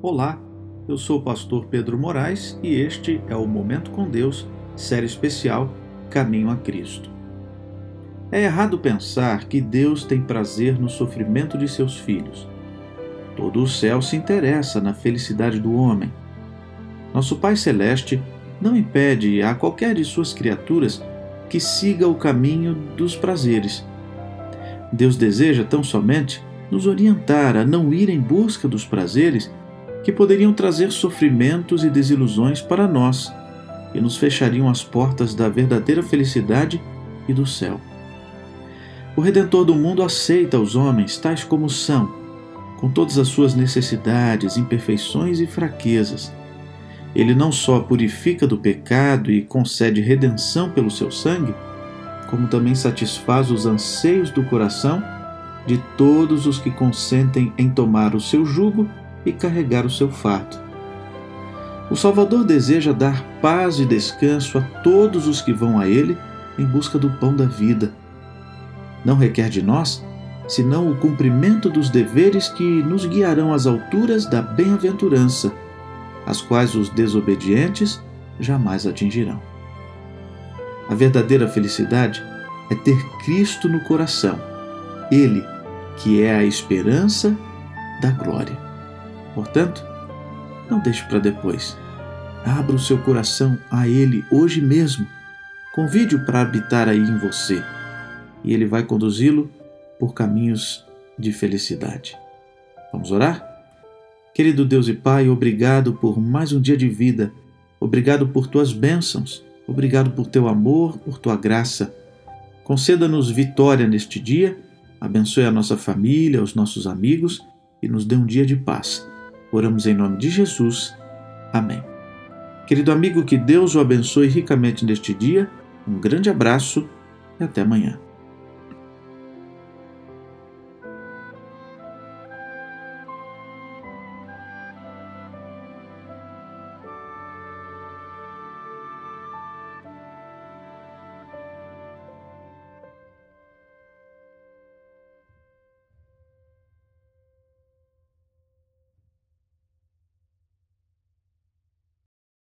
Olá, eu sou o pastor Pedro Moraes e este é o Momento com Deus, série especial Caminho a Cristo. É errado pensar que Deus tem prazer no sofrimento de seus filhos. Todo o céu se interessa na felicidade do homem. Nosso Pai Celeste não impede a qualquer de suas criaturas que siga o caminho dos prazeres. Deus deseja tão somente nos orientar a não ir em busca dos prazeres que poderiam trazer sofrimentos e desilusões para nós e nos fechariam as portas da verdadeira felicidade e do céu. O Redentor do mundo aceita os homens tais como são, com todas as suas necessidades, imperfeições e fraquezas. Ele não só purifica do pecado e concede redenção pelo seu sangue, como também satisfaz os anseios do coração de todos os que consentem em tomar o seu jugo e carregar o seu fardo. O Salvador deseja dar paz e descanso a todos os que vão a Ele em busca do pão da vida. Não requer de nós senão o cumprimento dos deveres que nos guiarão às alturas da bem-aventurança, as quais os desobedientes jamais atingirão. A verdadeira felicidade é ter Cristo no coração, Ele que é a esperança da glória. Portanto, não deixe para depois. Abra o seu coração a Ele hoje mesmo. Convide-o para habitar aí em você e Ele vai conduzi-lo por caminhos de felicidade. Vamos orar? Querido Deus e Pai, obrigado por mais um dia de vida. Obrigado por tuas bênçãos. Obrigado por teu amor, por tua graça. Conceda-nos vitória neste dia. Abençoe a nossa família, os nossos amigos e nos dê um dia de paz. Oramos em nome de Jesus. Amém. Querido amigo, que Deus o abençoe ricamente neste dia. Um grande abraço e até amanhã.